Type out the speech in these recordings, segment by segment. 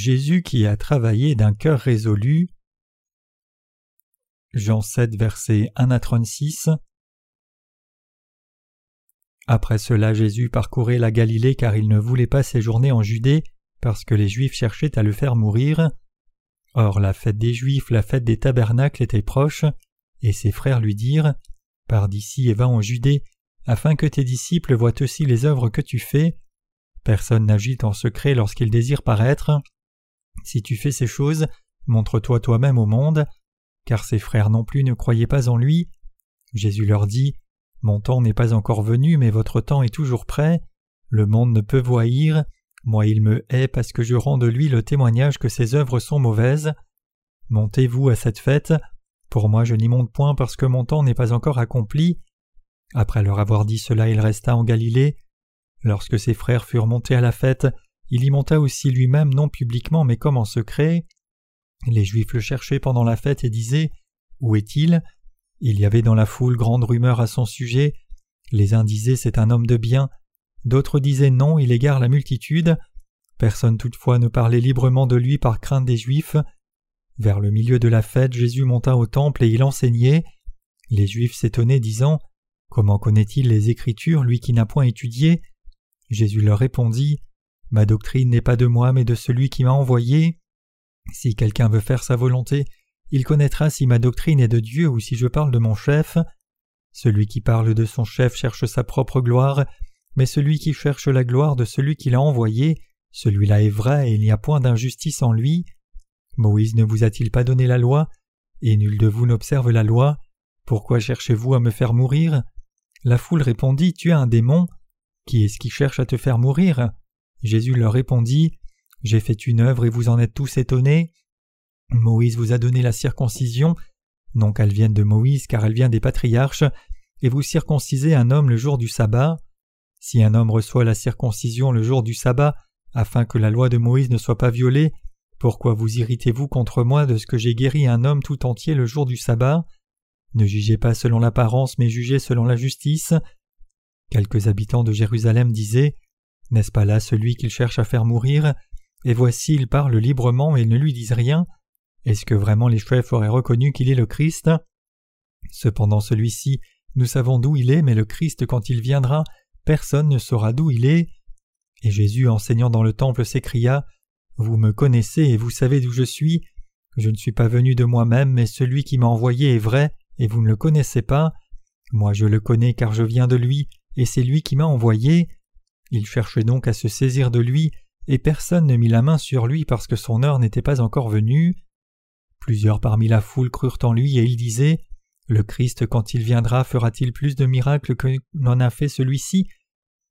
Jésus qui a travaillé d'un cœur résolu. Jean 7, versets 1 à 36. Après cela, Jésus parcourait la Galilée car il ne voulait pas séjourner en Judée parce que les Juifs cherchaient à le faire mourir. Or, la fête des Juifs, la fête des tabernacles était proche, et ses frères lui dirent Pars d'ici et va en Judée, afin que tes disciples voient aussi les œuvres que tu fais. Personne n'agit en secret lorsqu'il désire paraître. Si tu fais ces choses, montre-toi toi-même au monde, car ses frères non plus ne croyaient pas en lui. Jésus leur dit Mon temps n'est pas encore venu, mais votre temps est toujours prêt. Le monde ne peut vous haïr. Moi il me hait parce que je rends de lui le témoignage que ses œuvres sont mauvaises. Montez-vous à cette fête. Pour moi je n'y monte point parce que mon temps n'est pas encore accompli. Après leur avoir dit cela, il resta en Galilée. Lorsque ses frères furent montés à la fête, il y monta aussi lui-même non publiquement mais comme en secret. Les Juifs le cherchaient pendant la fête et disaient Où est-il? Il y avait dans la foule grande rumeur à son sujet. Les uns disaient C'est un homme de bien, d'autres disaient Non, il égare la multitude. Personne toutefois ne parlait librement de lui par crainte des Juifs. Vers le milieu de la fête, Jésus monta au temple et il enseignait. Les Juifs s'étonnaient, disant Comment connaît-il les Écritures, lui qui n'a point étudié? Jésus leur répondit Ma doctrine n'est pas de moi, mais de celui qui m'a envoyé. Si quelqu'un veut faire sa volonté, il connaîtra si ma doctrine est de Dieu ou si je parle de mon chef. Celui qui parle de son chef cherche sa propre gloire, mais celui qui cherche la gloire de celui qui l'a envoyé, celui-là est vrai et il n'y a point d'injustice en lui. Moïse ne vous a-t-il pas donné la loi Et nul de vous n'observe la loi? Pourquoi cherchez-vous à me faire mourir? La foule répondit Tu as un démon. Qui est-ce qui cherche à te faire mourir? Jésus leur répondit J'ai fait une œuvre et vous en êtes tous étonnés. Moïse vous a donné la circoncision, non qu'elle vienne de Moïse car elle vient des patriarches, et vous circoncisez un homme le jour du sabbat. Si un homme reçoit la circoncision le jour du sabbat, afin que la loi de Moïse ne soit pas violée, pourquoi vous irritez-vous contre moi de ce que j'ai guéri un homme tout entier le jour du sabbat? Ne jugez pas selon l'apparence, mais jugez selon la justice. Quelques habitants de Jérusalem disaient N'est-ce pas là celui qu'il cherche à faire mourir? Et voici, il parle librement et ne lui disent rien. Est-ce que vraiment les chefs auraient reconnu qu'il est le Christ? Cependant celui-ci, nous savons d'où il est, mais le Christ, quand il viendra, personne ne saura d'où il est. Et Jésus, enseignant dans le temple, s'écria Vous me connaissez et vous savez d'où je suis. Je ne suis pas venu de moi-même, mais celui qui m'a envoyé est vrai, et vous ne le connaissez pas. Moi je le connais car je viens de lui, et c'est lui qui m'a envoyé. Il cherchait donc à se saisir de lui, et personne ne mit la main sur lui parce que son heure n'était pas encore venue. Plusieurs parmi la foule crurent en lui, et ils disaient Le Christ, quand il viendra, fera-t-il plus de miracles que n'en a fait celui-ci?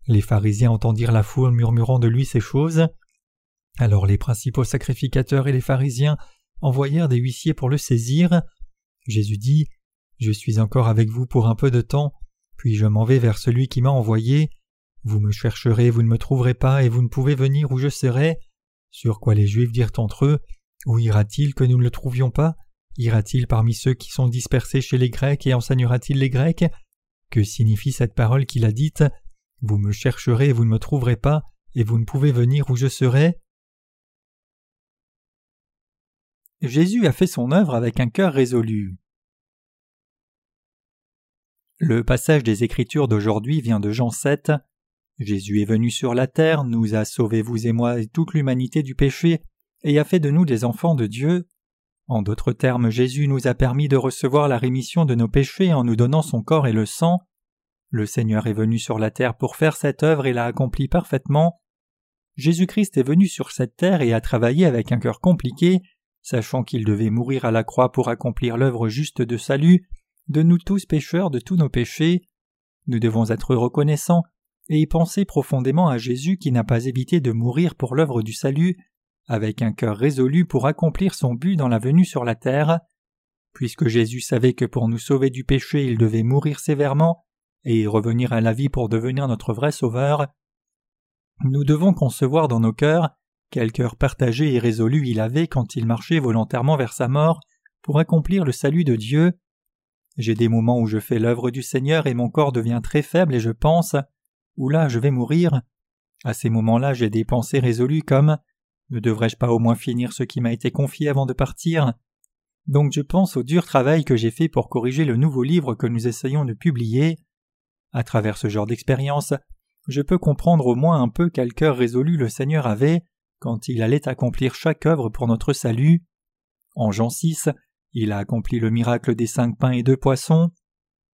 Les pharisiens entendirent la foule murmurant de lui ces choses. Alors les principaux sacrificateurs et les pharisiens envoyèrent des huissiers pour le saisir. Jésus dit Je suis encore avec vous pour un peu de temps, puis je m'en vais vers celui qui m'a envoyé. Vous me chercherez, vous ne me trouverez pas, et vous ne pouvez venir où je serai. Sur quoi les Juifs dirent entre eux Où ira-t-il que nous ne le trouvions pas? Ira-t-il parmi ceux qui sont dispersés chez les Grecs et enseignera-t-il les Grecs? Que signifie cette parole qu'il a dite? Vous me chercherez, vous ne me trouverez pas, et vous ne pouvez venir où je serai Jésus a fait son œuvre avec un cœur résolu. Le passage des Écritures d'aujourd'hui vient de Jean 7. Jésus est venu sur la terre, nous a sauvés vous et moi et toute l'humanité du péché, et a fait de nous des enfants de Dieu. En d'autres termes, Jésus nous a permis de recevoir la rémission de nos péchés en nous donnant son corps et le sang. Le Seigneur est venu sur la terre pour faire cette œuvre et l'a accomplie parfaitement. Jésus-Christ est venu sur cette terre et a travaillé avec un cœur compliqué, sachant qu'il devait mourir à la croix pour accomplir l'œuvre juste de salut, de nous tous pécheurs de tous nos péchés. Nous devons être reconnaissants et y penser profondément à Jésus qui n'a pas évité de mourir pour l'œuvre du salut, avec un cœur résolu pour accomplir son but dans la venue sur la terre. Puisque Jésus savait que pour nous sauver du péché il devait mourir sévèrement et revenir à la vie pour devenir notre vrai sauveur, nous devons concevoir dans nos cœurs quel cœur partagé et résolu il avait quand il marchait volontairement vers sa mort pour accomplir le salut de Dieu. J'ai des moments où je fais l'œuvre du Seigneur et mon corps devient très faible et je pense Oula, je vais mourir. À ces moments-là, j'ai des pensées résolues comme Ne devrais-je pas au moins finir ce qui m'a été confié avant de partir? Donc je pense au dur travail que j'ai fait pour corriger le nouveau livre que nous essayons de publier. À travers ce genre d'expérience, je peux comprendre au moins un peu quel cœur résolu le Seigneur avait quand il allait accomplir chaque œuvre pour notre salut. En Jean 6, il a accompli le miracle des cinq pains et deux poissons,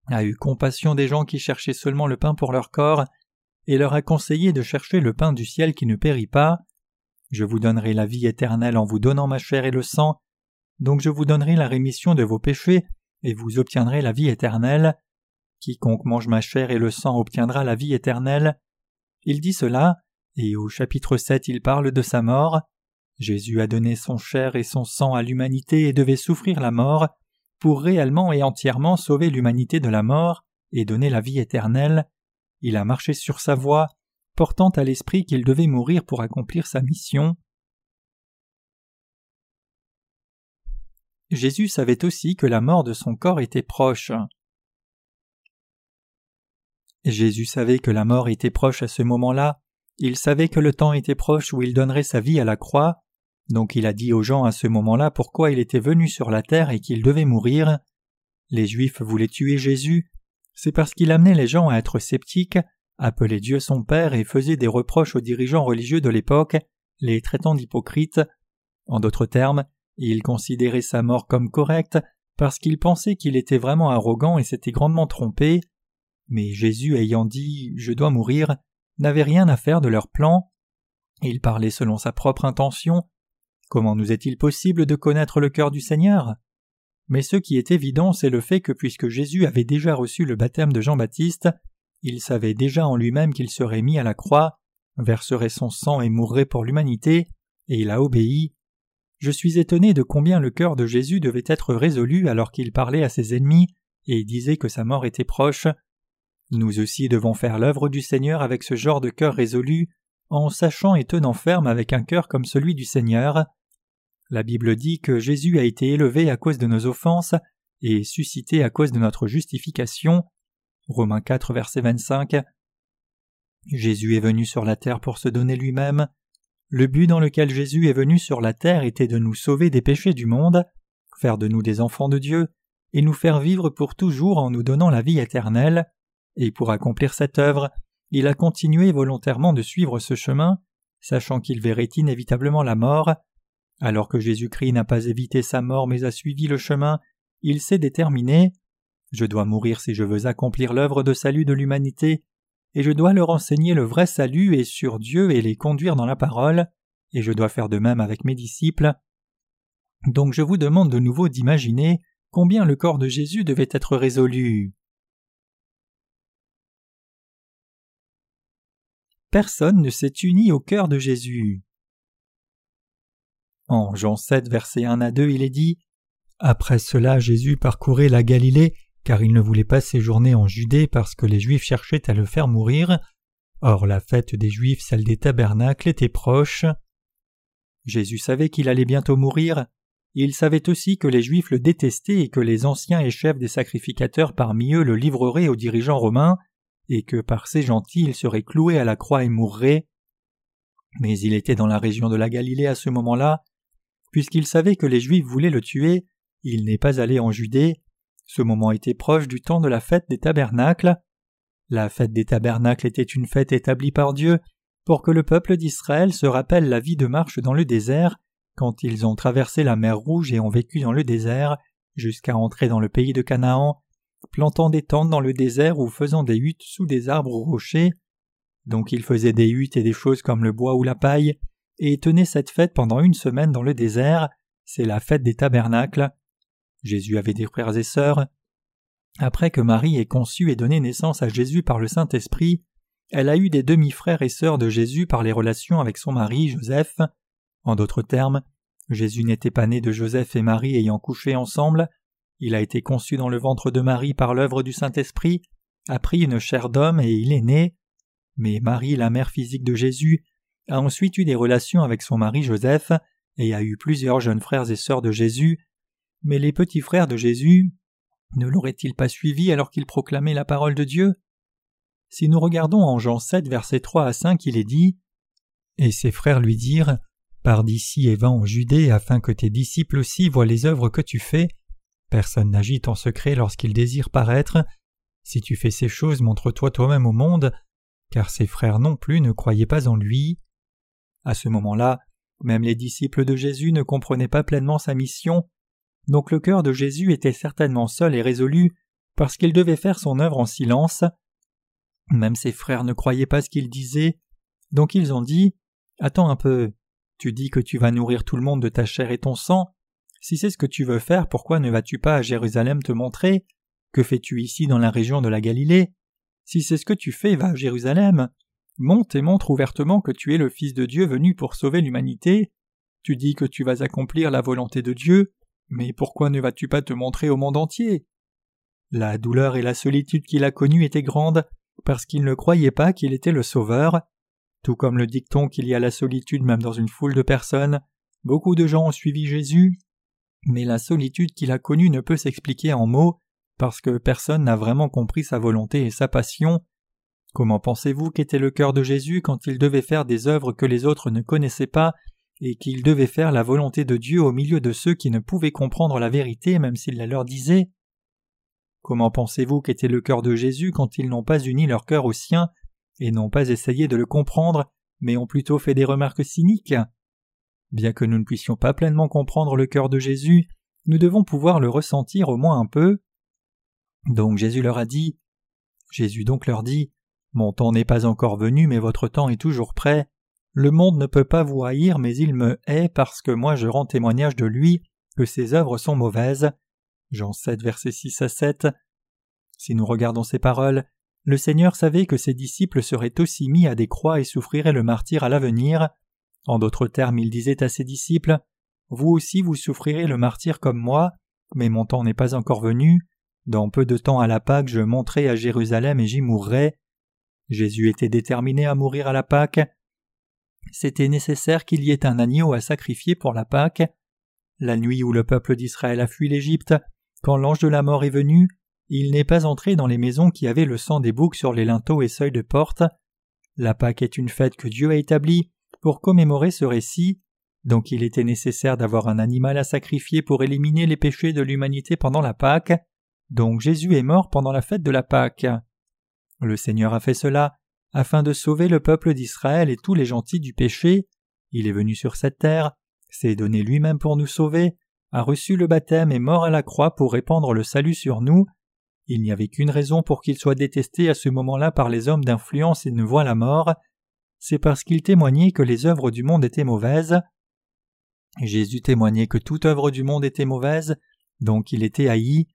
a eu compassion des gens qui cherchaient seulement le pain pour leur corps, et leur a conseillé de chercher le pain du ciel qui ne périt pas. Je vous donnerai la vie éternelle en vous donnant ma chair et le sang, donc je vous donnerai la rémission de vos péchés, et vous obtiendrez la vie éternelle. Quiconque mange ma chair et le sang obtiendra la vie éternelle. Il dit cela, et au chapitre 7 il parle de sa mort. Jésus a donné son chair et son sang à l'humanité et devait souffrir la mort pour réellement et entièrement sauver l'humanité de la mort et donner la vie éternelle. Il a marché sur sa voie, portant à l'esprit qu'il devait mourir pour accomplir sa mission. Jésus savait aussi que la mort de son corps était proche. Jésus savait que la mort était proche à ce moment-là, il savait que le temps était proche où il donnerait sa vie à la croix, donc il a dit aux gens à ce moment-là pourquoi il était venu sur la terre et qu'il devait mourir. Les Juifs voulaient tuer Jésus, c'est parce qu'il amenait les gens à être sceptiques, appelait Dieu son Père et faisait des reproches aux dirigeants religieux de l'époque, les traitant d'hypocrites. En d'autres termes, il considérait sa mort comme correcte parce qu'il pensait qu'il était vraiment arrogant et s'était grandement trompé. Mais Jésus ayant dit Je dois mourir, n'avait rien à faire de leur plan. Il parlait selon sa propre intention. Comment nous est-il possible de connaître le cœur du Seigneur? Mais ce qui est évident, c'est le fait que puisque Jésus avait déjà reçu le baptême de Jean-Baptiste, il savait déjà en lui-même qu'il serait mis à la croix, verserait son sang et mourrait pour l'humanité, et il a obéi. Je suis étonné de combien le cœur de Jésus devait être résolu alors qu'il parlait à ses ennemis et disait que sa mort était proche. Nous aussi devons faire l'œuvre du Seigneur avec ce genre de cœur résolu, en sachant et tenant ferme avec un cœur comme celui du Seigneur. La Bible dit que Jésus a été élevé à cause de nos offenses et suscité à cause de notre justification. Romains 4, verset 25. Jésus est venu sur la terre pour se donner lui-même. Le but dans lequel Jésus est venu sur la terre était de nous sauver des péchés du monde, faire de nous des enfants de Dieu, et nous faire vivre pour toujours en nous donnant la vie éternelle et pour accomplir cette œuvre, il a continué volontairement de suivre ce chemin, sachant qu'il verrait inévitablement la mort. Alors que Jésus-Christ n'a pas évité sa mort mais a suivi le chemin, il s'est déterminé Je dois mourir si je veux accomplir l'œuvre de salut de l'humanité, et je dois leur enseigner le vrai salut et sur Dieu et les conduire dans la parole, et je dois faire de même avec mes disciples. Donc je vous demande de nouveau d'imaginer combien le corps de Jésus devait être résolu. personne ne s'est uni au cœur de Jésus. En Jean 7, versets 1 à 2, il est dit Après cela, Jésus parcourait la Galilée, car il ne voulait pas séjourner en Judée parce que les Juifs cherchaient à le faire mourir. Or, la fête des Juifs, celle des tabernacles, était proche. Jésus savait qu'il allait bientôt mourir. Il savait aussi que les Juifs le détestaient et que les anciens et chefs des sacrificateurs parmi eux le livreraient aux dirigeants romains et que par ses gentils il serait cloué à la croix et mourrait. Mais il était dans la région de la Galilée à ce moment-là. Puisqu'il savait que les Juifs voulaient le tuer, il n'est pas allé en Judée. Ce moment était proche du temps de la fête des tabernacles. La fête des tabernacles était une fête établie par Dieu pour que le peuple d'Israël se rappelle la vie de marche dans le désert quand ils ont traversé la mer Rouge et ont vécu dans le désert jusqu'à entrer dans le pays de Canaan plantant des tentes dans le désert ou faisant des huttes sous des arbres rochers. Donc ils faisaient des huttes et des choses comme le bois ou la paille, et tenaient cette fête pendant une semaine dans le désert, c'est la fête des tabernacles. Jésus avait des frères et sœurs. Après que Marie ait conçu et donné naissance à Jésus par le Saint-Esprit, elle a eu des demi-frères et sœurs de Jésus par les relations avec son mari, Joseph. En d'autres termes, Jésus n'était pas né de Joseph et Marie ayant couché ensemble, il a été conçu dans le ventre de Marie par l'œuvre du Saint-Esprit, a pris une chair d'homme et il est né. Mais Marie, la mère physique de Jésus, a ensuite eu des relations avec son mari Joseph et a eu plusieurs jeunes frères et sœurs de Jésus. Mais les petits frères de Jésus ne l'auraient-ils pas suivi alors qu'il proclamait la parole de Dieu? Si nous regardons en Jean 7, versets 3 à 5, il est dit Et ses frères lui dirent Pars d'ici et va en Judée afin que tes disciples aussi voient les œuvres que tu fais. Personne n'agite en secret lorsqu'il désire paraître. Si tu fais ces choses, montre-toi toi-même au monde, car ses frères non plus ne croyaient pas en lui. À ce moment-là, même les disciples de Jésus ne comprenaient pas pleinement sa mission, donc le cœur de Jésus était certainement seul et résolu, parce qu'il devait faire son œuvre en silence. Même ses frères ne croyaient pas ce qu'il disait, donc ils ont dit Attends un peu, tu dis que tu vas nourrir tout le monde de ta chair et ton sang. Si c'est ce que tu veux faire, pourquoi ne vas-tu pas à Jérusalem te montrer? Que fais-tu ici dans la région de la Galilée? Si c'est ce que tu fais, va à Jérusalem. Monte et montre ouvertement que tu es le Fils de Dieu venu pour sauver l'humanité. Tu dis que tu vas accomplir la volonté de Dieu, mais pourquoi ne vas-tu pas te montrer au monde entier? La douleur et la solitude qu'il a connue étaient grandes, parce qu'il ne croyait pas qu'il était le Sauveur. Tout comme le dicton qu'il y a la solitude même dans une foule de personnes, beaucoup de gens ont suivi Jésus, mais la solitude qu'il a connue ne peut s'expliquer en mots, parce que personne n'a vraiment compris sa volonté et sa passion, Comment pensez-vous qu'était le cœur de Jésus quand il devait faire des œuvres que les autres ne connaissaient pas et qu'il devait faire la volonté de Dieu au milieu de ceux qui ne pouvaient comprendre la vérité même s'il la leur disait? Comment pensez-vous qu'était le cœur de Jésus quand ils n'ont pas uni leur cœur au sien et n'ont pas essayé de le comprendre, mais ont plutôt fait des remarques cyniques? Bien que nous ne puissions pas pleinement comprendre le cœur de Jésus, nous devons pouvoir le ressentir au moins un peu. Donc Jésus leur a dit Jésus donc leur dit mon temps n'est pas encore venu, mais votre temps est toujours prêt. Le monde ne peut pas vous haïr, mais il me hait parce que moi je rends témoignage de lui que ses œuvres sont mauvaises. Jean 7, versets 6 à 7. Si nous regardons ces paroles, le Seigneur savait que ses disciples seraient aussi mis à des croix et souffriraient le martyr à l'avenir. En d'autres termes, il disait à ses disciples Vous aussi vous souffrirez le martyr comme moi, mais mon temps n'est pas encore venu. Dans peu de temps à la Pâque, je monterai à Jérusalem et j'y mourrai. Jésus était déterminé à mourir à la Pâque. C'était nécessaire qu'il y ait un agneau à sacrifier pour la Pâque. La nuit où le peuple d'Israël a fui l'Égypte, quand l'ange de la mort est venu, il n'est pas entré dans les maisons qui avaient le sang des boucs sur les linteaux et seuils de porte. La Pâque est une fête que Dieu a établie pour commémorer ce récit, donc il était nécessaire d'avoir un animal à sacrifier pour éliminer les péchés de l'humanité pendant la Pâque. Donc Jésus est mort pendant la fête de la Pâque. Le Seigneur a fait cela afin de sauver le peuple d'Israël et tous les gentils du péché. Il est venu sur cette terre, s'est donné lui-même pour nous sauver, a reçu le baptême et mort à la croix pour répandre le salut sur nous. Il n'y avait qu'une raison pour qu'il soit détesté à ce moment-là par les hommes d'influence et ne voit la mort, c'est parce qu'il témoignait que les œuvres du monde étaient mauvaises. Jésus témoignait que toute œuvre du monde était mauvaise, donc il était haï,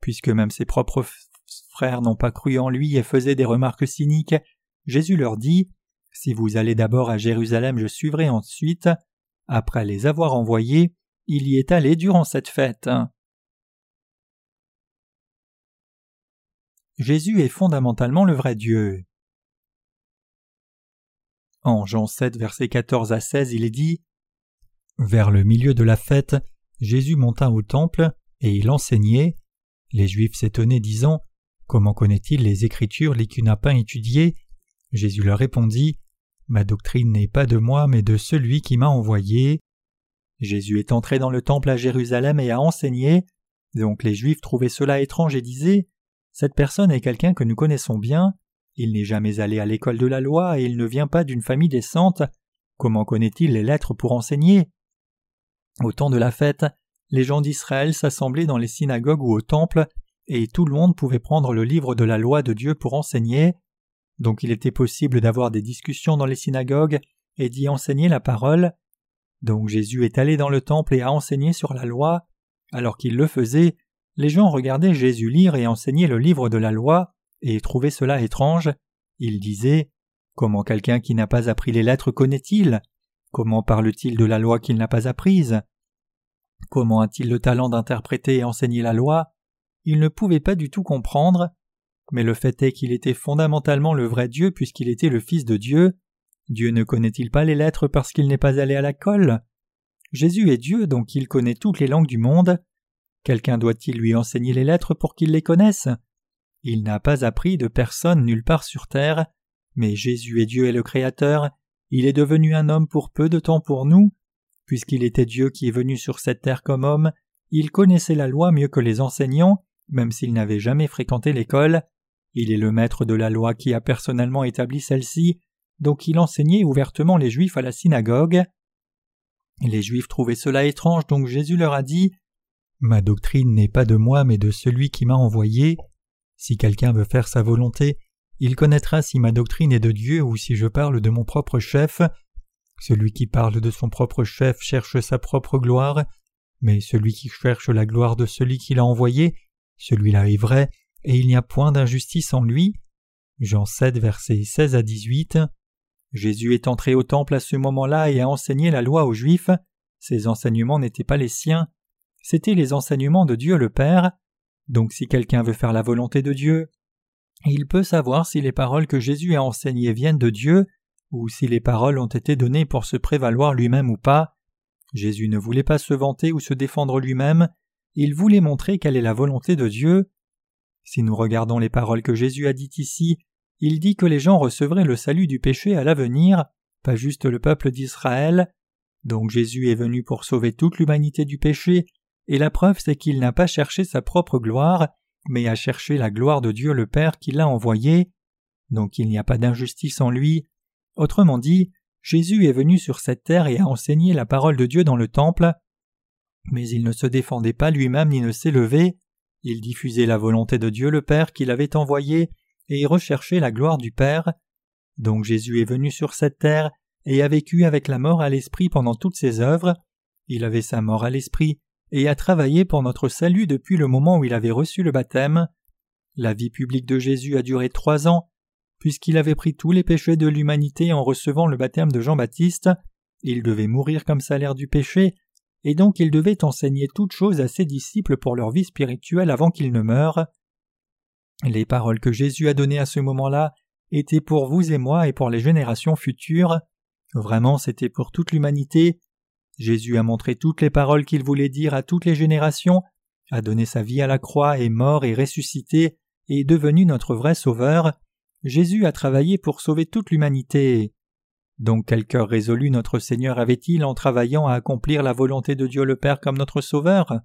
puisque même ses propres frères n'ont pas cru en lui et faisaient des remarques cyniques, Jésus leur dit Si vous allez d'abord à Jérusalem, je suivrai ensuite. Après les avoir envoyés, il y est allé durant cette fête. Jésus est fondamentalement le vrai Dieu. En Jean 7, versets 14 à 16, il est dit Vers le milieu de la fête, Jésus monta au temple et il enseignait. Les Juifs s'étonnaient, disant Comment connaît-il les Écritures les n'a pas étudiées Jésus leur répondit Ma doctrine n'est pas de moi, mais de celui qui m'a envoyé. Jésus est entré dans le temple à Jérusalem et a enseigné. Donc les Juifs trouvaient cela étrange et disaient Cette personne est quelqu'un que nous connaissons bien. Il n'est jamais allé à l'école de la loi et il ne vient pas d'une famille décente. Comment connaît-il les lettres pour enseigner? Au temps de la fête, les gens d'Israël s'assemblaient dans les synagogues ou au temple et tout le monde pouvait prendre le livre de la loi de Dieu pour enseigner. Donc il était possible d'avoir des discussions dans les synagogues et d'y enseigner la parole. Donc Jésus est allé dans le temple et a enseigné sur la loi. Alors qu'il le faisait, les gens regardaient Jésus lire et enseigner le livre de la loi et trouvaient cela étrange. Ils disaient Comment quelqu'un qui n'a pas appris les lettres connaît-il? Comment parle-t-il de la loi qu'il n'a pas apprise? Comment a-t-il le talent d'interpréter et enseigner la loi? Il ne pouvait pas du tout comprendre, mais le fait est qu'il était fondamentalement le vrai Dieu puisqu'il était le Fils de Dieu. Dieu ne connaît-il pas les lettres parce qu'il n'est pas allé à la colle? Jésus est Dieu, donc il connaît toutes les langues du monde. Quelqu'un doit-il lui enseigner les lettres pour qu'il les connaisse? Il n'a pas appris de personne nulle part sur terre, mais Jésus est Dieu et le Créateur, il est devenu un homme pour peu de temps pour nous, Puisqu'il était Dieu qui est venu sur cette terre comme homme, il connaissait la loi mieux que les enseignants, même s'il n'avait jamais fréquenté l'école. Il est le maître de la loi qui a personnellement établi celle-ci, donc il enseignait ouvertement les Juifs à la synagogue. Les Juifs trouvaient cela étrange, donc Jésus leur a dit Ma doctrine n'est pas de moi, mais de celui qui m'a envoyé. Si quelqu'un veut faire sa volonté, il connaîtra si ma doctrine est de Dieu ou si je parle de mon propre chef. Celui qui parle de son propre chef cherche sa propre gloire, mais celui qui cherche la gloire de celui qui l'a envoyé, celui-là est vrai, et il n'y a point d'injustice en lui. Jean 7, versets 16 à 18. Jésus est entré au temple à ce moment-là et a enseigné la loi aux Juifs. Ses enseignements n'étaient pas les siens, c'étaient les enseignements de Dieu le Père. Donc si quelqu'un veut faire la volonté de Dieu, il peut savoir si les paroles que Jésus a enseignées viennent de Dieu, ou si les paroles ont été données pour se prévaloir lui-même ou pas. Jésus ne voulait pas se vanter ou se défendre lui-même, il voulait montrer quelle est la volonté de Dieu. Si nous regardons les paroles que Jésus a dites ici, il dit que les gens recevraient le salut du péché à l'avenir, pas juste le peuple d'Israël. Donc Jésus est venu pour sauver toute l'humanité du péché, et la preuve c'est qu'il n'a pas cherché sa propre gloire, mais a cherché la gloire de Dieu le Père qui l'a envoyé. Donc il n'y a pas d'injustice en lui. Autrement dit, Jésus est venu sur cette terre et a enseigné la parole de Dieu dans le temple, mais il ne se défendait pas lui-même ni ne s'élevait, il diffusait la volonté de Dieu le Père qui l'avait envoyé et recherchait la gloire du Père. Donc Jésus est venu sur cette terre et a vécu avec la mort à l'esprit pendant toutes ses œuvres. Il avait sa mort à l'esprit et a travaillé pour notre salut depuis le moment où il avait reçu le baptême. La vie publique de Jésus a duré trois ans. Puisqu'il avait pris tous les péchés de l'humanité en recevant le baptême de Jean-Baptiste, il devait mourir comme salaire du péché, et donc il devait enseigner toutes choses à ses disciples pour leur vie spirituelle avant qu'ils ne meurent. Les paroles que Jésus a données à ce moment-là étaient pour vous et moi et pour les générations futures. Vraiment, c'était pour toute l'humanité. Jésus a montré toutes les paroles qu'il voulait dire à toutes les générations, a donné sa vie à la croix, est mort et ressuscité, et est devenu notre vrai Sauveur. Jésus a travaillé pour sauver toute l'humanité. Donc quel cœur résolu notre Seigneur avait-il en travaillant à accomplir la volonté de Dieu le Père comme notre Sauveur?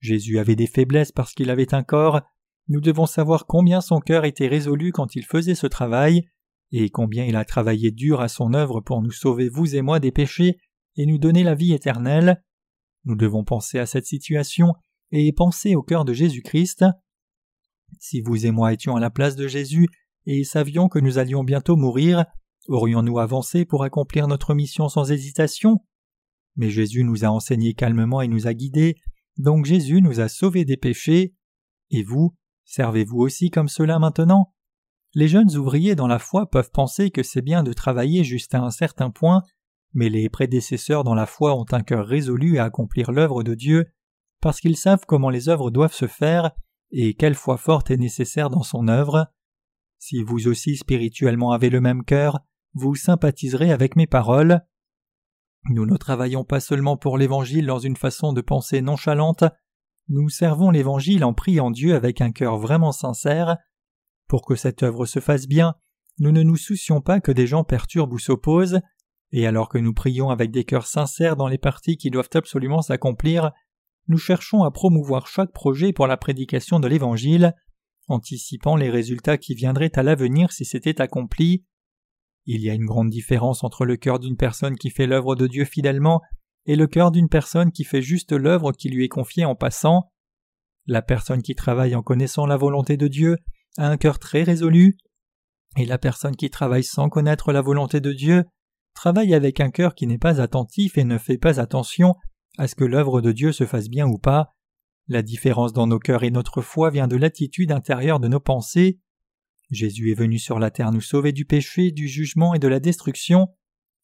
Jésus avait des faiblesses parce qu'il avait un corps, nous devons savoir combien son cœur était résolu quand il faisait ce travail, et combien il a travaillé dur à son œuvre pour nous sauver vous et moi des péchés et nous donner la vie éternelle. Nous devons penser à cette situation et penser au cœur de Jésus-Christ. Si vous et moi étions à la place de Jésus et savions que nous allions bientôt mourir, aurions-nous avancé pour accomplir notre mission sans hésitation? Mais Jésus nous a enseigné calmement et nous a guidés, donc Jésus nous a sauvés des péchés. Et vous, Servez-vous aussi comme cela maintenant? Les jeunes ouvriers dans la foi peuvent penser que c'est bien de travailler juste à un certain point, mais les prédécesseurs dans la foi ont un cœur résolu à accomplir l'œuvre de Dieu, parce qu'ils savent comment les œuvres doivent se faire et quelle foi forte est nécessaire dans son œuvre. Si vous aussi spirituellement avez le même cœur, vous sympathiserez avec mes paroles. Nous ne travaillons pas seulement pour l'Évangile dans une façon de penser nonchalante, nous servons l'Évangile en priant Dieu avec un cœur vraiment sincère. Pour que cette œuvre se fasse bien, nous ne nous soucions pas que des gens perturbent ou s'opposent, et alors que nous prions avec des cœurs sincères dans les parties qui doivent absolument s'accomplir, nous cherchons à promouvoir chaque projet pour la prédication de l'Évangile, anticipant les résultats qui viendraient à l'avenir si c'était accompli. Il y a une grande différence entre le cœur d'une personne qui fait l'œuvre de Dieu fidèlement et le cœur d'une personne qui fait juste l'œuvre qui lui est confiée en passant. La personne qui travaille en connaissant la volonté de Dieu a un cœur très résolu, et la personne qui travaille sans connaître la volonté de Dieu travaille avec un cœur qui n'est pas attentif et ne fait pas attention à ce que l'œuvre de Dieu se fasse bien ou pas. La différence dans nos cœurs et notre foi vient de l'attitude intérieure de nos pensées. Jésus est venu sur la terre nous sauver du péché, du jugement et de la destruction.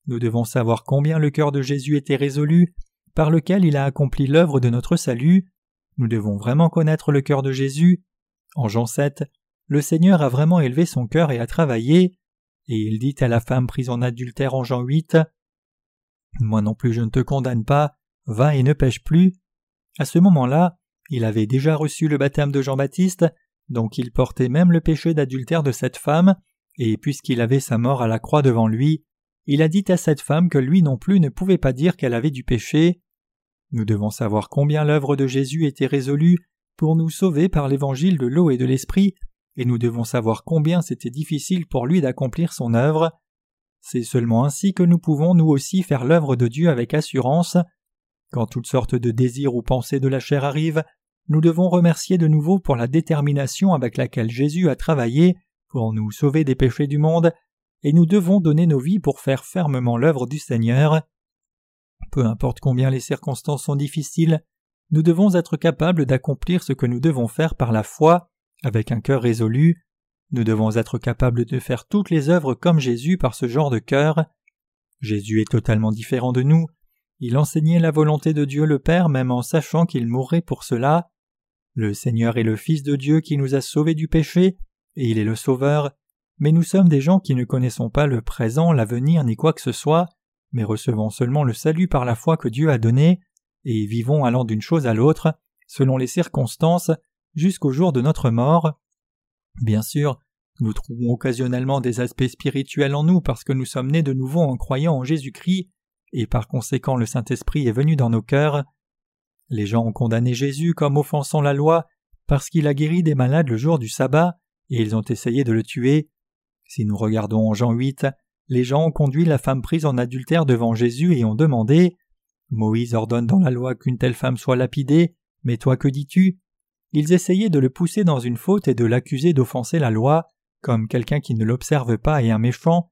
Nous devons savoir combien le cœur de Jésus était résolu, par lequel il a accompli l'œuvre de notre salut. Nous devons vraiment connaître le cœur de Jésus. En Jean 7, le Seigneur a vraiment élevé son cœur et a travaillé, et il dit à la femme prise en adultère en Jean 8 Moi non plus je ne te condamne pas, va et ne pêche plus. À ce moment-là, il avait déjà reçu le baptême de Jean-Baptiste, donc il portait même le péché d'adultère de cette femme, et puisqu'il avait sa mort à la croix devant lui, il a dit à cette femme que lui non plus ne pouvait pas dire qu'elle avait du péché. Nous devons savoir combien l'œuvre de Jésus était résolue pour nous sauver par l'évangile de l'eau et de l'esprit, et nous devons savoir combien c'était difficile pour lui d'accomplir son œuvre. C'est seulement ainsi que nous pouvons nous aussi faire l'œuvre de Dieu avec assurance. Quand toutes sortes de désirs ou pensées de la chair arrivent, nous devons remercier de nouveau pour la détermination avec laquelle Jésus a travaillé pour nous sauver des péchés du monde, et nous devons donner nos vies pour faire fermement l'œuvre du Seigneur. Peu importe combien les circonstances sont difficiles, nous devons être capables d'accomplir ce que nous devons faire par la foi, avec un cœur résolu. Nous devons être capables de faire toutes les œuvres comme Jésus par ce genre de cœur. Jésus est totalement différent de nous. Il enseignait la volonté de Dieu le Père même en sachant qu'il mourrait pour cela. Le Seigneur est le Fils de Dieu qui nous a sauvés du péché, et il est le Sauveur, mais nous sommes des gens qui ne connaissons pas le présent, l'avenir ni quoi que ce soit, mais recevons seulement le salut par la foi que Dieu a donné, et vivons allant d'une chose à l'autre, selon les circonstances, jusqu'au jour de notre mort. Bien sûr, nous trouvons occasionnellement des aspects spirituels en nous parce que nous sommes nés de nouveau en croyant en Jésus-Christ, et par conséquent le Saint-Esprit est venu dans nos cœurs. Les gens ont condamné Jésus comme offensant la loi parce qu'il a guéri des malades le jour du sabbat, et ils ont essayé de le tuer. Si nous regardons en Jean 8, les gens ont conduit la femme prise en adultère devant Jésus et ont demandé Moïse ordonne dans la loi qu'une telle femme soit lapidée, mais toi que dis-tu? Ils essayaient de le pousser dans une faute et de l'accuser d'offenser la loi, comme quelqu'un qui ne l'observe pas et un méchant.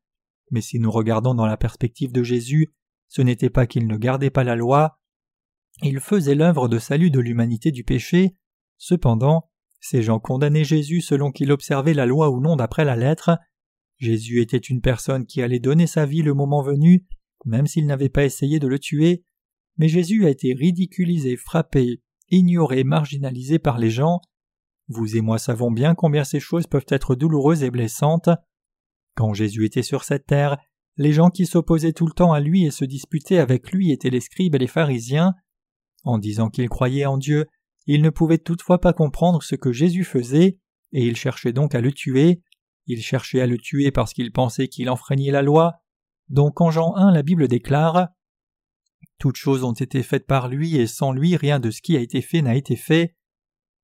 Mais si nous regardons dans la perspective de Jésus, ce n'était pas qu'il ne gardait pas la loi, il faisait l'œuvre de salut de l'humanité du péché. Cependant, ces gens condamnaient Jésus selon qu'il observait la loi ou non d'après la lettre. Jésus était une personne qui allait donner sa vie le moment venu, même s'il n'avait pas essayé de le tuer, mais Jésus a été ridiculisé, frappé, ignoré, marginalisé par les gens. Vous et moi savons bien combien ces choses peuvent être douloureuses et blessantes. Quand Jésus était sur cette terre, les gens qui s'opposaient tout le temps à lui et se disputaient avec lui étaient les scribes et les pharisiens. En disant qu'ils croyaient en Dieu, ils ne pouvaient toutefois pas comprendre ce que Jésus faisait, et ils cherchaient donc à le tuer. Ils cherchaient à le tuer parce qu'ils pensaient qu'il enfreignait la loi. Donc en Jean 1, la Bible déclare Toutes choses ont été faites par lui, et sans lui rien de ce qui a été fait n'a été fait.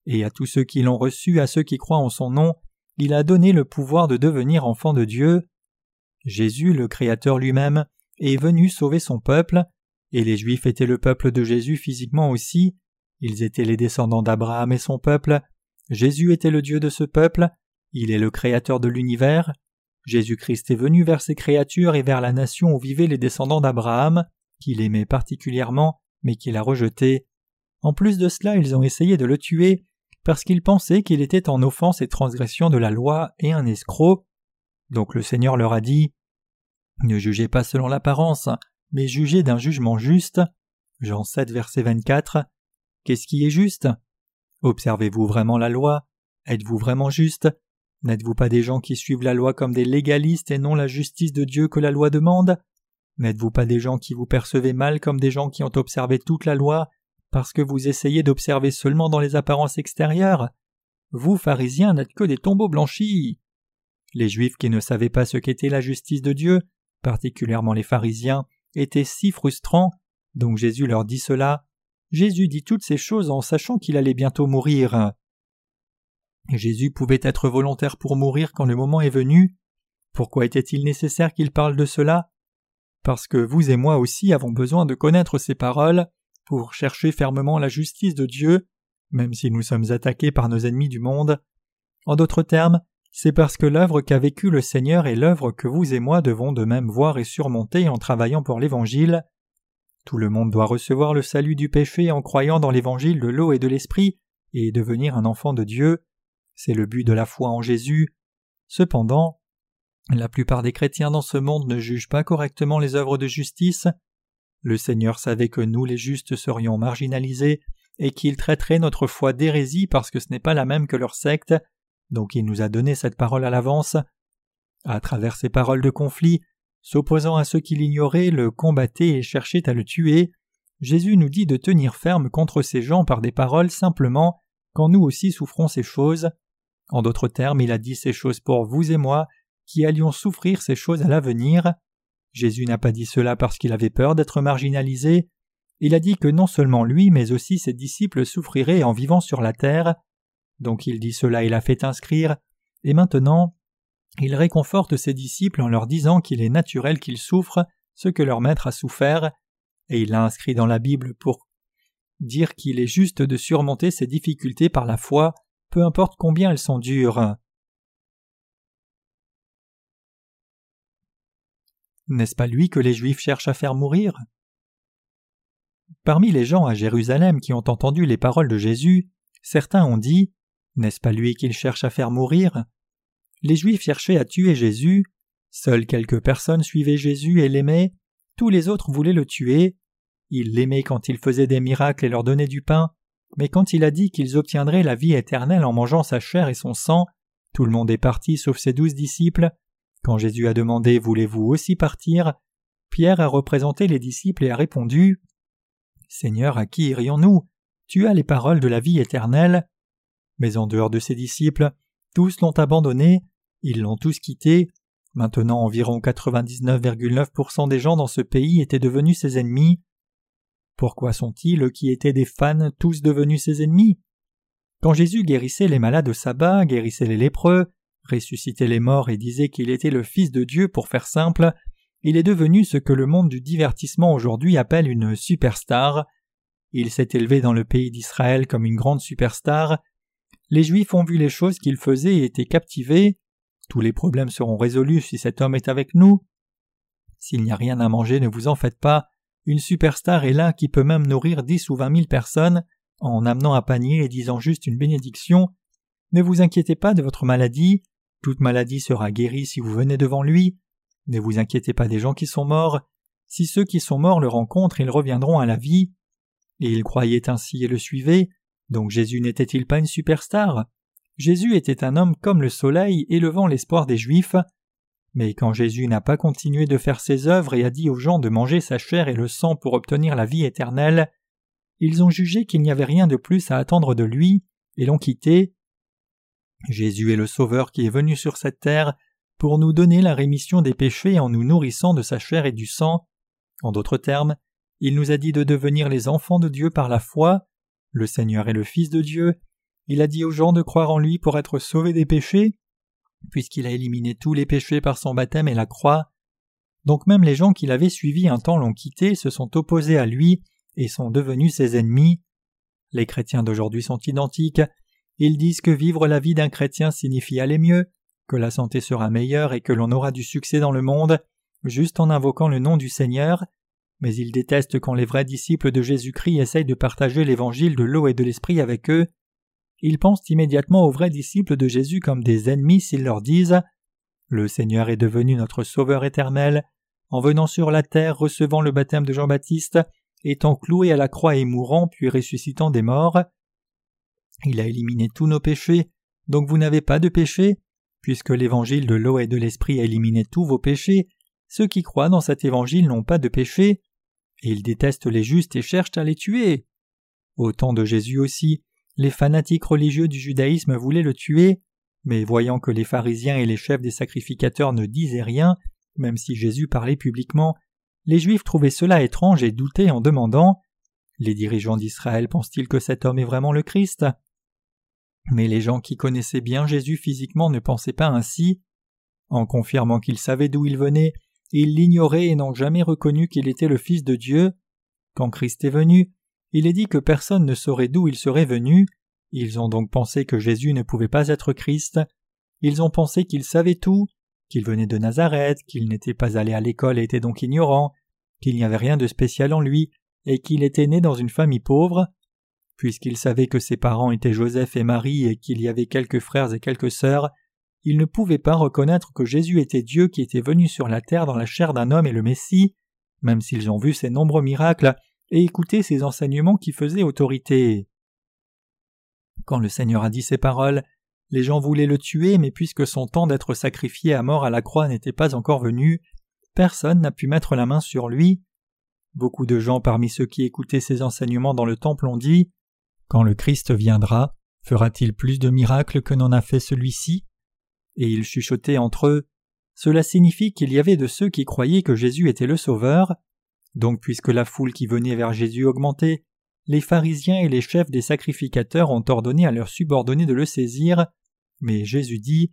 Et à tous ceux qui l'ont reçu, à ceux qui croient en son nom, il a donné le pouvoir de devenir enfants de Dieu. Jésus, le Créateur lui-même, est venu sauver son peuple, et les Juifs étaient le peuple de Jésus physiquement aussi, ils étaient les descendants d'Abraham et son peuple, Jésus était le Dieu de ce peuple, il est le Créateur de l'univers, Jésus-Christ est venu vers ses créatures et vers la nation où vivaient les descendants d'Abraham, qu'il aimait particulièrement, mais qu'il a rejeté. En plus de cela, ils ont essayé de le tuer, parce qu'ils pensaient qu'il était en offense et transgression de la loi et un escroc. Donc le Seigneur leur a dit Ne jugez pas selon l'apparence, mais jugez d'un jugement juste. Jean 7, verset 24. Qu'est-ce qui est juste? Observez-vous vraiment la loi? Êtes-vous vraiment juste? N'êtes-vous pas des gens qui suivent la loi comme des légalistes et non la justice de Dieu que la loi demande? N'êtes-vous pas des gens qui vous percevez mal comme des gens qui ont observé toute la loi parce que vous essayez d'observer seulement dans les apparences extérieures? Vous, pharisiens, n'êtes que des tombeaux blanchis. Les Juifs qui ne savaient pas ce qu'était la justice de Dieu, particulièrement les pharisiens, étaient si frustrants, donc Jésus leur dit cela. Jésus dit toutes ces choses en sachant qu'il allait bientôt mourir. Jésus pouvait être volontaire pour mourir quand le moment est venu. Pourquoi était-il nécessaire qu'il parle de cela? Parce que vous et moi aussi avons besoin de connaître ces paroles pour chercher fermement la justice de Dieu, même si nous sommes attaqués par nos ennemis du monde. En d'autres termes, c'est parce que l'œuvre qu'a vécue le Seigneur est l'œuvre que vous et moi devons de même voir et surmonter en travaillant pour l'Évangile. Tout le monde doit recevoir le salut du péché en croyant dans l'Évangile de l'eau et de l'Esprit et devenir un enfant de Dieu. C'est le but de la foi en Jésus. Cependant, la plupart des chrétiens dans ce monde ne jugent pas correctement les œuvres de justice. Le Seigneur savait que nous les justes serions marginalisés et qu'il traiterait notre foi d'hérésie parce que ce n'est pas la même que leur secte, donc il nous a donné cette parole à l'avance. À travers ces paroles de conflit, s'opposant à ceux qui l'ignoraient, le combattaient et cherchaient à le tuer, Jésus nous dit de tenir ferme contre ces gens par des paroles simplement quand nous aussi souffrons ces choses. En d'autres termes, il a dit ces choses pour vous et moi, qui allions souffrir ces choses à l'avenir. Jésus n'a pas dit cela parce qu'il avait peur d'être marginalisé, il a dit que non seulement lui, mais aussi ses disciples souffriraient en vivant sur la terre. Donc il dit cela et l'a fait inscrire, et maintenant il réconforte ses disciples en leur disant qu'il est naturel qu'ils souffrent ce que leur maître a souffert, et il l'a inscrit dans la Bible pour dire qu'il est juste de surmonter ces difficultés par la foi, peu importe combien elles sont dures. N'est-ce pas lui que les Juifs cherchent à faire mourir? Parmi les gens à Jérusalem qui ont entendu les paroles de Jésus, certains ont dit N'est-ce pas lui qu'ils cherchent à faire mourir? Les Juifs cherchaient à tuer Jésus, seules quelques personnes suivaient Jésus et l'aimaient, tous les autres voulaient le tuer. Ils l'aimaient quand il faisait des miracles et leur donnait du pain, mais quand il a dit qu'ils obtiendraient la vie éternelle en mangeant sa chair et son sang, tout le monde est parti sauf ses douze disciples. Quand Jésus a demandé Voulez-vous aussi partir? Pierre a représenté les disciples et a répondu Seigneur, à qui irions-nous? Tu as les paroles de la vie éternelle. Mais en dehors de ses disciples, tous l'ont abandonné, ils l'ont tous quitté. Maintenant, environ 99,9% des gens dans ce pays étaient devenus ses ennemis. Pourquoi sont-ils, qui étaient des fans, tous devenus ses ennemis? Quand Jésus guérissait les malades au sabbat, guérissait les lépreux, ressuscitait les morts et disait qu'il était le Fils de Dieu pour faire simple, il est devenu ce que le monde du divertissement aujourd'hui appelle une superstar. Il s'est élevé dans le pays d'Israël comme une grande superstar. Les Juifs ont vu les choses qu'il faisait et étaient captivés. Tous les problèmes seront résolus si cet homme est avec nous. S'il n'y a rien à manger, ne vous en faites pas. Une superstar est là qui peut même nourrir dix ou vingt mille personnes en amenant un panier et disant juste une bénédiction. Ne vous inquiétez pas de votre maladie. Toute maladie sera guérie si vous venez devant lui. Ne vous inquiétez pas des gens qui sont morts. Si ceux qui sont morts le rencontrent, ils reviendront à la vie. Et ils croyaient ainsi et le suivaient. Donc Jésus n'était-il pas une superstar? Jésus était un homme comme le soleil, élevant l'espoir des Juifs. Mais quand Jésus n'a pas continué de faire ses œuvres et a dit aux gens de manger sa chair et le sang pour obtenir la vie éternelle, ils ont jugé qu'il n'y avait rien de plus à attendre de lui, et l'ont quitté. Jésus est le Sauveur qui est venu sur cette terre pour nous donner la rémission des péchés en nous nourrissant de sa chair et du sang. En d'autres termes, il nous a dit de devenir les enfants de Dieu par la foi. Le Seigneur est le Fils de Dieu. Il a dit aux gens de croire en lui pour être sauvés des péchés, puisqu'il a éliminé tous les péchés par son baptême et la croix. Donc même les gens qui l'avaient suivi un temps l'ont quitté, se sont opposés à lui et sont devenus ses ennemis. Les chrétiens d'aujourd'hui sont identiques. Ils disent que vivre la vie d'un chrétien signifie aller mieux, que la santé sera meilleure et que l'on aura du succès dans le monde, juste en invoquant le nom du Seigneur, mais ils détestent quand les vrais disciples de Jésus-Christ essayent de partager l'évangile de l'eau et de l'esprit avec eux. Ils pensent immédiatement aux vrais disciples de Jésus comme des ennemis s'ils leur disent Le Seigneur est devenu notre Sauveur éternel, en venant sur la terre, recevant le baptême de Jean-Baptiste, étant cloué à la croix et mourant, puis ressuscitant des morts. Il a éliminé tous nos péchés, donc vous n'avez pas de péché, Puisque l'évangile de l'eau et de l'esprit a éliminé tous vos péchés, ceux qui croient dans cet évangile n'ont pas de péché, ils détestent les justes et cherchent à les tuer. Au temps de Jésus aussi, les fanatiques religieux du judaïsme voulaient le tuer, mais voyant que les pharisiens et les chefs des sacrificateurs ne disaient rien, même si Jésus parlait publiquement, les Juifs trouvaient cela étrange et doutaient en demandant Les dirigeants d'Israël pensent-ils que cet homme est vraiment le Christ? Mais les gens qui connaissaient bien Jésus physiquement ne pensaient pas ainsi. En confirmant qu'ils savaient d'où il venait, ils l'ignoraient et n'ont jamais reconnu qu'il était le Fils de Dieu. Quand Christ est venu, il est dit que personne ne saurait d'où il serait venu. Ils ont donc pensé que Jésus ne pouvait pas être Christ. Ils ont pensé qu'il savait tout, qu'il venait de Nazareth, qu'il n'était pas allé à l'école et était donc ignorant, qu'il n'y avait rien de spécial en lui, et qu'il était né dans une famille pauvre. Puisqu'il savait que ses parents étaient Joseph et Marie et qu'il y avait quelques frères et quelques sœurs, il ne pouvait pas reconnaître que Jésus était Dieu qui était venu sur la terre dans la chair d'un homme et le Messie, même s'ils ont vu ses nombreux miracles et écouté ses enseignements qui faisaient autorité. Quand le Seigneur a dit ces paroles, les gens voulaient le tuer, mais puisque son temps d'être sacrifié à mort à la croix n'était pas encore venu, personne n'a pu mettre la main sur lui. Beaucoup de gens parmi ceux qui écoutaient ses enseignements dans le temple ont dit quand le Christ viendra, fera-t-il plus de miracles que n'en a fait celui-ci? Et ils chuchotaient entre eux cela signifie qu'il y avait de ceux qui croyaient que Jésus était le Sauveur. Donc puisque la foule qui venait vers Jésus augmentait, les pharisiens et les chefs des sacrificateurs ont ordonné à leurs subordonnés de le saisir, mais Jésus dit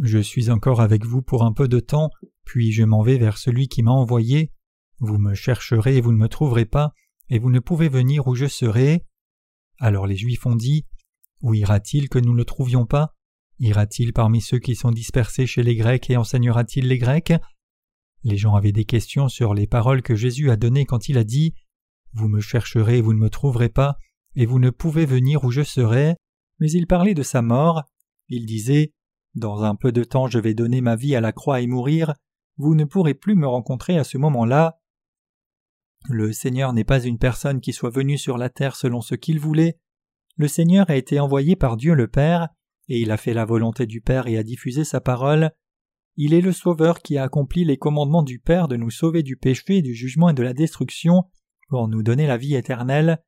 Je suis encore avec vous pour un peu de temps, puis je m'en vais vers celui qui m'a envoyé. Vous me chercherez et vous ne me trouverez pas, et vous ne pouvez venir où je serai. Alors les Juifs ont dit Où ira-t-il que nous ne le trouvions pas? Ira-t-il parmi ceux qui sont dispersés chez les Grecs et enseignera-t-il les Grecs? Les gens avaient des questions sur les paroles que Jésus a données quand il a dit Vous me chercherez vous ne me trouverez pas, et vous ne pouvez venir où je serai. Mais il parlait de sa mort. Il disait Dans un peu de temps je vais donner ma vie à la croix et mourir. Vous ne pourrez plus me rencontrer à ce moment-là. Le Seigneur n'est pas une personne qui soit venue sur la terre selon ce qu'il voulait. Le Seigneur a été envoyé par Dieu le Père, et il a fait la volonté du Père et a diffusé sa parole. Il est le Sauveur qui a accompli les commandements du Père de nous sauver du péché, du jugement et de la destruction, pour nous donner la vie éternelle.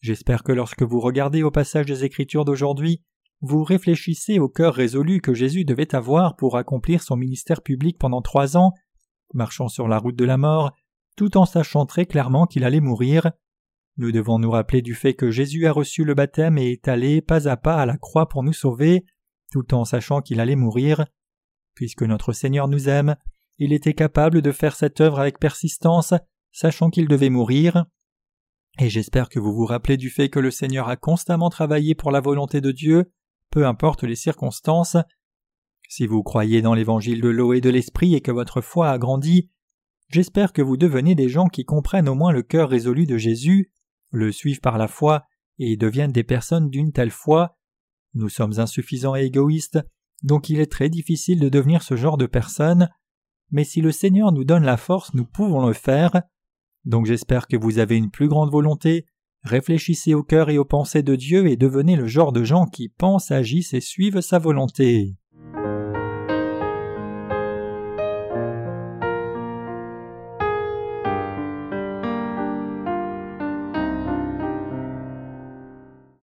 J'espère que lorsque vous regardez au passage des Écritures d'aujourd'hui, vous réfléchissez au cœur résolu que Jésus devait avoir pour accomplir son ministère public pendant trois ans, marchant sur la route de la mort, tout en sachant très clairement qu'il allait mourir. Nous devons nous rappeler du fait que Jésus a reçu le baptême et est allé pas à pas à la croix pour nous sauver, tout en sachant qu'il allait mourir. Puisque notre Seigneur nous aime, il était capable de faire cette œuvre avec persistance, sachant qu'il devait mourir. Et j'espère que vous vous rappelez du fait que le Seigneur a constamment travaillé pour la volonté de Dieu, peu importe les circonstances. Si vous croyez dans l'évangile de l'eau et de l'esprit et que votre foi a grandi, j'espère que vous devenez des gens qui comprennent au moins le cœur résolu de Jésus, le suivent par la foi et deviennent des personnes d'une telle foi. Nous sommes insuffisants et égoïstes, donc il est très difficile de devenir ce genre de personne, mais si le Seigneur nous donne la force, nous pouvons le faire. Donc j'espère que vous avez une plus grande volonté, réfléchissez au cœur et aux pensées de Dieu et devenez le genre de gens qui pensent, agissent et suivent sa volonté.